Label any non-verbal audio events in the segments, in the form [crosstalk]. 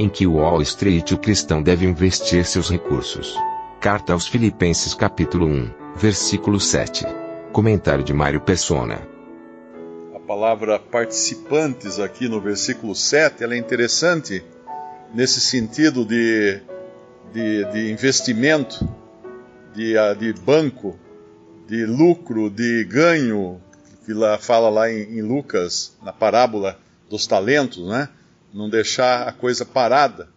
Em que Wall Street o cristão deve investir seus recursos. Carta aos Filipenses capítulo 1, versículo 7. Comentário de Mário Persona. A palavra participantes aqui no versículo 7, ela é interessante nesse sentido de, de, de investimento, de, ah, de banco, de lucro, de ganho, que fala lá em, em Lucas, na parábola dos talentos, né? Não deixar a coisa parada.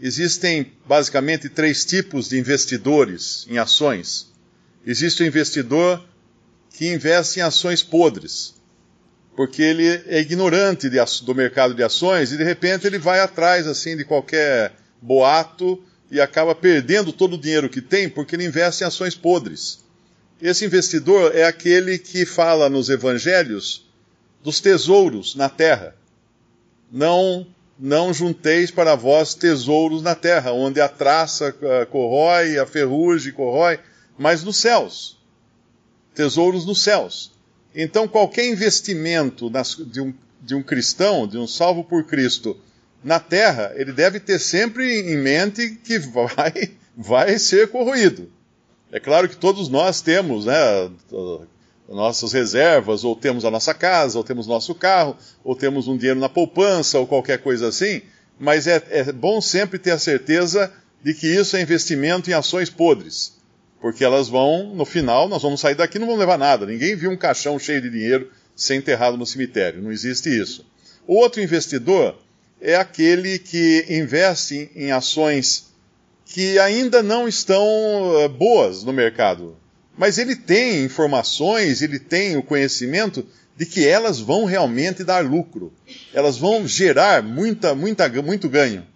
Existem basicamente três tipos de investidores em ações. Existe o investidor que investe em ações podres, porque ele é ignorante de, do mercado de ações e de repente ele vai atrás assim de qualquer boato e acaba perdendo todo o dinheiro que tem porque ele investe em ações podres. Esse investidor é aquele que fala nos evangelhos dos tesouros na terra. Não, não junteis para vós tesouros na terra, onde a traça uh, corrói, a ferrugem corrói, mas nos céus. Tesouros nos céus. Então, qualquer investimento de, um, de um cristão, de um salvo por Cristo, na terra, ele deve ter sempre em mente que vai, [laughs] vai ser corroído. É claro que todos nós temos né, nossas reservas, ou temos a nossa casa, ou temos nosso carro, ou temos um dinheiro na poupança, ou qualquer coisa assim, mas é, é bom sempre ter a certeza de que isso é investimento em ações podres. Porque elas vão, no final, nós vamos sair daqui e não vamos levar nada. Ninguém viu um caixão cheio de dinheiro ser enterrado no cemitério. Não existe isso. Outro investidor é aquele que investe em ações que ainda não estão eh, boas no mercado. Mas ele tem informações, ele tem o conhecimento de que elas vão realmente dar lucro. Elas vão gerar muita, muita, muito ganho.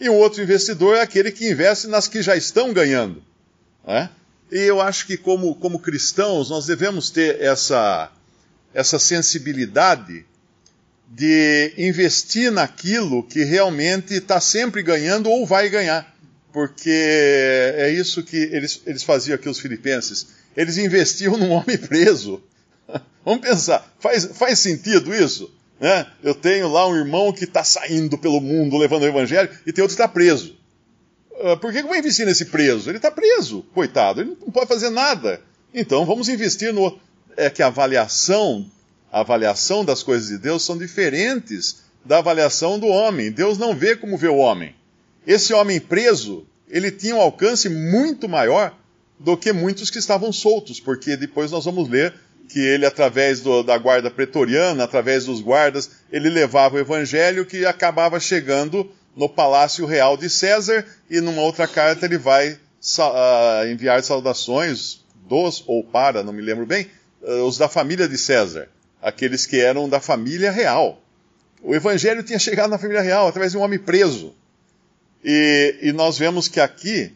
E o outro investidor é aquele que investe nas que já estão ganhando. Né? E eu acho que, como, como cristãos, nós devemos ter essa, essa sensibilidade de investir naquilo que realmente está sempre ganhando ou vai ganhar porque é isso que eles, eles faziam aqui, os filipenses. Eles investiam num homem preso. Vamos pensar, faz, faz sentido isso? Né? Eu tenho lá um irmão que está saindo pelo mundo levando o evangelho e tem outro que está preso. Uh, por que eu vou investir nesse preso? Ele está preso, coitado, ele não pode fazer nada. Então vamos investir no. É que a avaliação, a avaliação das coisas de Deus são diferentes da avaliação do homem. Deus não vê como vê o homem. Esse homem preso, ele tinha um alcance muito maior do que muitos que estavam soltos, porque depois nós vamos ler que ele, através do, da guarda pretoriana, através dos guardas, ele levava o evangelho que acabava chegando no palácio real de César, e numa outra carta ele vai uh, enviar saudações dos, ou para, não me lembro bem, uh, os da família de César, aqueles que eram da família real. O evangelho tinha chegado na família real através de um homem preso. E, e nós vemos que aqui,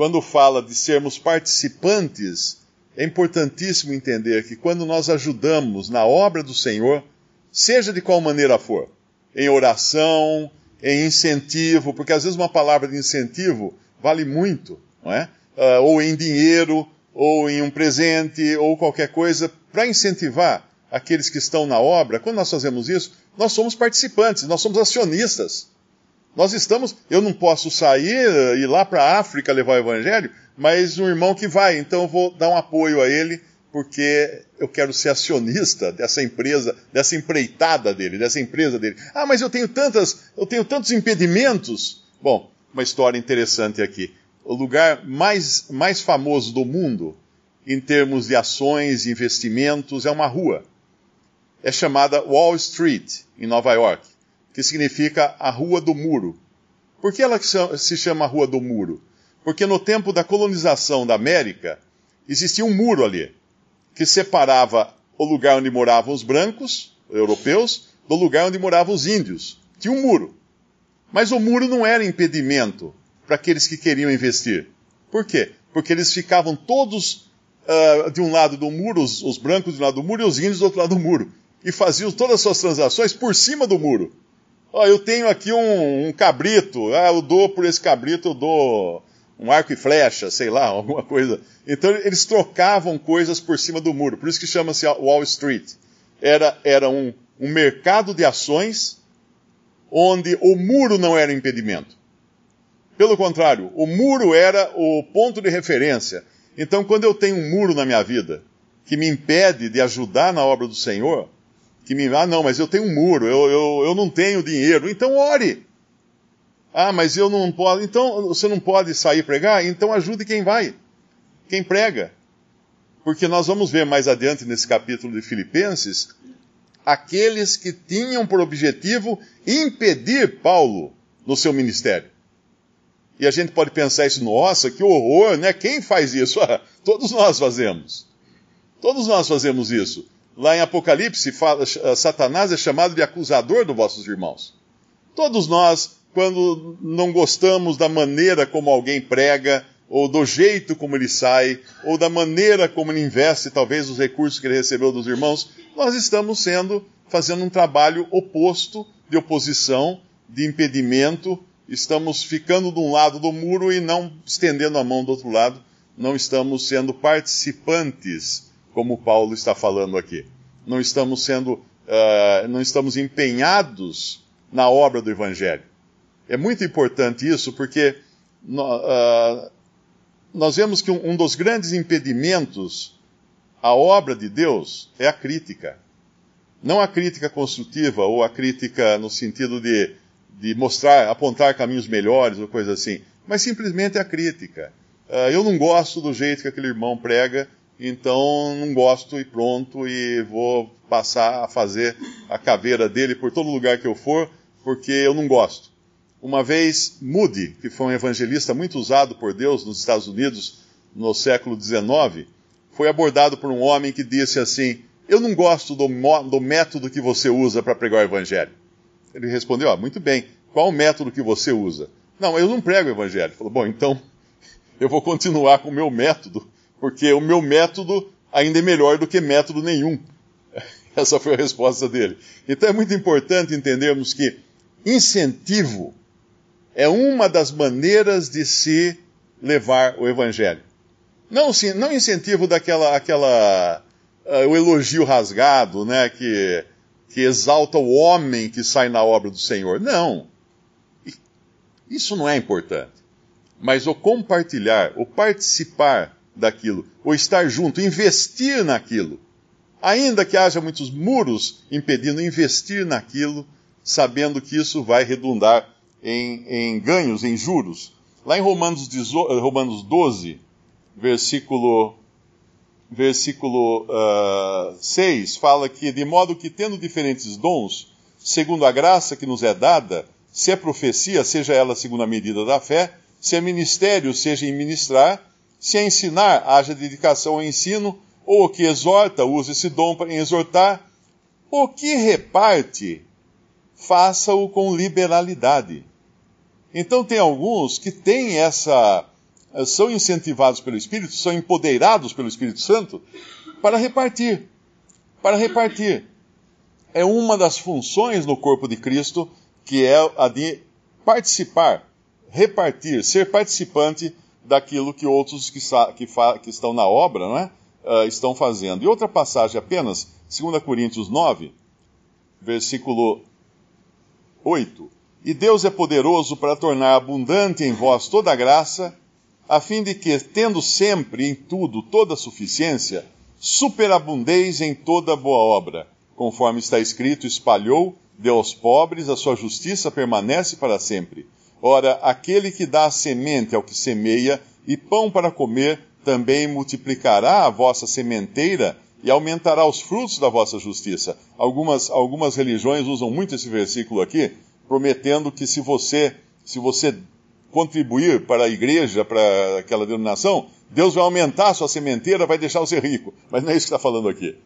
quando fala de sermos participantes, é importantíssimo entender que quando nós ajudamos na obra do Senhor, seja de qual maneira for, em oração, em incentivo, porque às vezes uma palavra de incentivo vale muito, não é? Uh, ou em dinheiro, ou em um presente, ou qualquer coisa, para incentivar aqueles que estão na obra, quando nós fazemos isso, nós somos participantes, nós somos acionistas. Nós estamos, eu não posso sair e ir lá para a África levar o evangelho, mas um irmão que vai, então eu vou dar um apoio a ele, porque eu quero ser acionista dessa empresa, dessa empreitada dele, dessa empresa dele. Ah, mas eu tenho tantas, eu tenho tantos impedimentos. Bom, uma história interessante aqui. O lugar mais, mais famoso do mundo, em termos de ações investimentos, é uma rua. É chamada Wall Street, em Nova York que significa a Rua do Muro. Por que ela se chama Rua do Muro? Porque no tempo da colonização da América, existia um muro ali, que separava o lugar onde moravam os brancos, europeus, do lugar onde moravam os índios. Tinha um muro. Mas o muro não era impedimento para aqueles que queriam investir. Por quê? Porque eles ficavam todos uh, de um lado do muro, os, os, brancos de um lado do muro e os índios do outro lado do muro. E faziam todas as suas transações por cima do muro. Oh, eu tenho aqui um, um, cabrito, ah, eu dou por esse cabrito, eu dou um arco e flecha, sei lá, [laughs] alguma coisa. Então eles trocavam coisas por cima do muro. Por isso que chama-se Wall Street. Era, era um, um mercado de ações onde o muro não era impedimento. Pelo contrário, o muro era o ponto de referência. Então, quando eu tenho um muro na minha vida que me impede de ajudar na obra do Senhor, que me. Ah, não, mas eu tenho um muro, eu, eu, eu não tenho dinheiro. Então, ore. Ah, mas eu não posso. Então, você não pode sair pregar? Então, ajude quem vai, quem prega. Porque nós vamos ver mais adiante nesse capítulo de Filipenses aqueles que tinham por objetivo impedir Paulo no seu ministério. E a gente pode pensar isso, nossa, que horror, né? Quem faz isso? [laughs] Todos nós fazemos. Todos nós fazemos isso. Lá em Apocalipse, fala, Satanás é chamado de acusador dos vossos irmãos. Todos nós, quando não gostamos da maneira como alguém prega, ou do jeito como ele sai, ou da maneira como ele investe talvez os recursos que ele recebeu dos irmãos, nós estamos sendo, fazendo um trabalho oposto, de oposição, de impedimento, estamos ficando de um lado do muro e não estendendo a mão do outro lado, não estamos sendo participantes, como Paulo está falando aqui. Não estamos sendo, uh, não estamos empenhados na obra do Evangelho. É muito importante isso, porque uh, nós vemos que um, um dos grandes impedimentos à obra de Deus é a crítica. Não a crítica construtiva ou a crítica no sentido de, de mostrar, apontar caminhos melhores ou coisa assim, mas simplesmente a crítica. Uh, eu não gosto do jeito que aquele irmão prega, então não gosto e pronto, e vou passar a fazer a caveira dele por todo lugar que eu for, porque eu não gosto. Uma vez, Moody, que foi um evangelista muito usado por Deus nos Estados Unidos no século XIX, foi abordado por um homem que disse assim: Eu não gosto do, do método que você usa para pregar o evangelho. Ele respondeu: ah, Muito bem, qual o método que você usa? Não, eu não prego o evangelho. Ele falou: Bom, então [laughs] eu vou continuar com o meu método, porque o meu método ainda é melhor do que método nenhum. [laughs] Essa foi a resposta dele. Então é muito importante entendermos que incentivo é uma das maneiras de se levar o evangelho. Não, sim, não incentivo daquela aquela uh, o elogio rasgado, né, que que exalta o homem que sai na obra do Senhor. Não. Isso não é importante. Mas o compartilhar, o participar daquilo, o estar junto, investir naquilo, ainda que haja muitos muros impedindo investir naquilo, sabendo que isso vai redundar em, em ganhos, em juros. Lá em Romanos, 18, eh, Romanos 12, versículo, versículo uh, 6, fala que, de modo que, tendo diferentes dons, segundo a graça que nos é dada, se é profecia, seja ela segundo a medida da fé, se é ministério, seja em ministrar, se é ensinar, haja dedicação ao ensino, ou o que exorta, use esse dom para exortar, o que reparte, faça-o com liberalidade. Então tem alguns que têm essa são incentivados pelo Espírito, são empoderados pelo Espírito Santo para repartir. Para repartir. É uma das funções no corpo de Cristo que é a de participar, repartir, ser participante daquilo que outros que, que, que estão na obra não é? Uh, estão fazendo. E outra passagem apenas, 2 Coríntios 9, versículo 8. E Deus é poderoso para tornar abundante em vós toda a graça, a fim de que, tendo sempre em tudo toda a suficiência, superabundeis em toda boa obra, conforme está escrito: espalhou, deu aos pobres, a sua justiça permanece para sempre. Ora, aquele que dá semente ao que semeia e pão para comer, também multiplicará a vossa sementeira e aumentará os frutos da vossa justiça. Algumas, algumas religiões usam muito esse versículo aqui prometendo que se você, se você contribuir para a igreja, para aquela denominação, Deus vai aumentar a sua sementeira, vai deixar você rico. Mas não é isso que está falando aqui.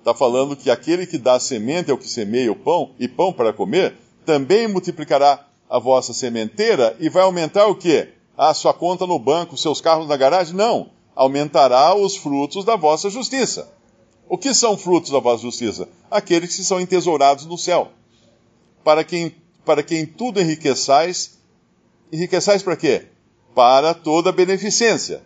Está falando que aquele que dá semente é o que semeia o pão e pão para comer, também multiplicará a vossa sementeira e vai aumentar o quê? A sua conta no banco, seus carros na garagem? Não. Aumentará os frutos da vossa justiça. O que são frutos da vossa justiça? Aqueles que são entesourados no céu. Para quem, para quem tudo enriqueçais, enriqueçais para quê? Para toda beneficência,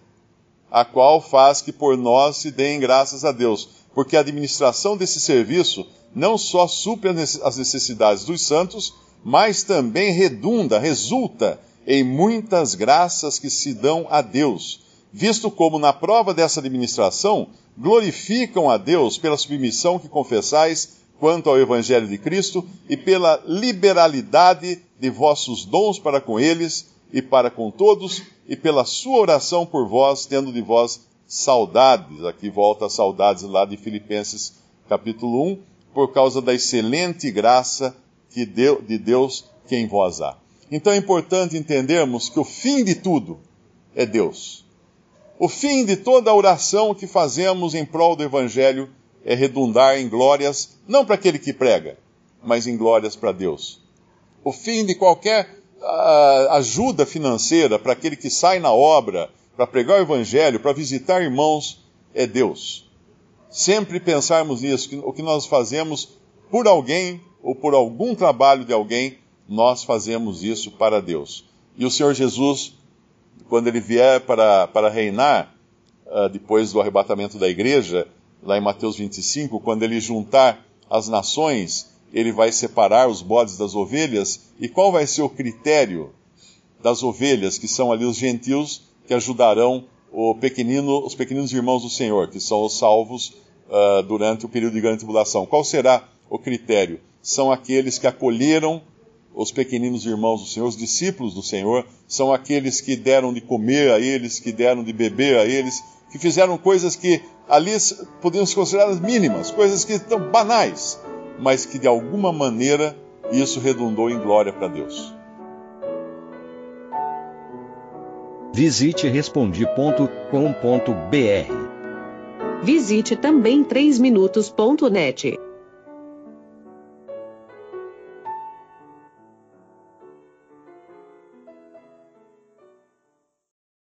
a qual faz que por nós se deem graças a Deus, porque a administração desse serviço não só supre as necessidades dos santos, mas também redunda, resulta em muitas graças que se dão a Deus, visto como na prova dessa administração glorificam a Deus pela submissão que confessais quanto ao Evangelho de Cristo e pela liberalidade de vossos dons para com eles e para com todos, e pela sua oração por vós, tendo de vós saudades. Aqui volta a saudades lá de Filipenses capítulo 1, por causa da excelente graça que deu, de Deus que em vós há. Então é importante entendermos que o fim de tudo é Deus. O fim de toda a oração que fazemos em prol do Evangelho é redundar em glórias, não para aquele que prega, mas em glórias para Deus. O fim de qualquer uh, ajuda financeira para aquele que sai na obra, para pregar o Evangelho, para visitar irmãos, é Deus. Sempre pensarmos nisso, que o que nós fazemos por alguém ou por algum trabalho de alguém, nós fazemos isso para Deus. E o Senhor Jesus, quando ele vier para, para reinar, uh, depois do arrebatamento da igreja, lá em Mateus 25, quando ele juntar as nações, ele vai separar os bodes das ovelhas. E qual vai ser o critério das ovelhas, que são ali os gentios que ajudarão pequenino, os pequeninos irmãos do Senhor, que são os salvos uh, durante o período de grande tribulação? Qual será o critério? são aqueles que acolheram os pequeninos irmãos do Senhor, os discípulos do Senhor, são aqueles que deram de comer a eles, que deram de beber a eles, que fizeram coisas que ali podiam ser consideradas mínimas, coisas que estão banais, mas que de alguma maneira isso redundou em glória para Deus. Visite respondi.com.br. Visite também 3minutos.net.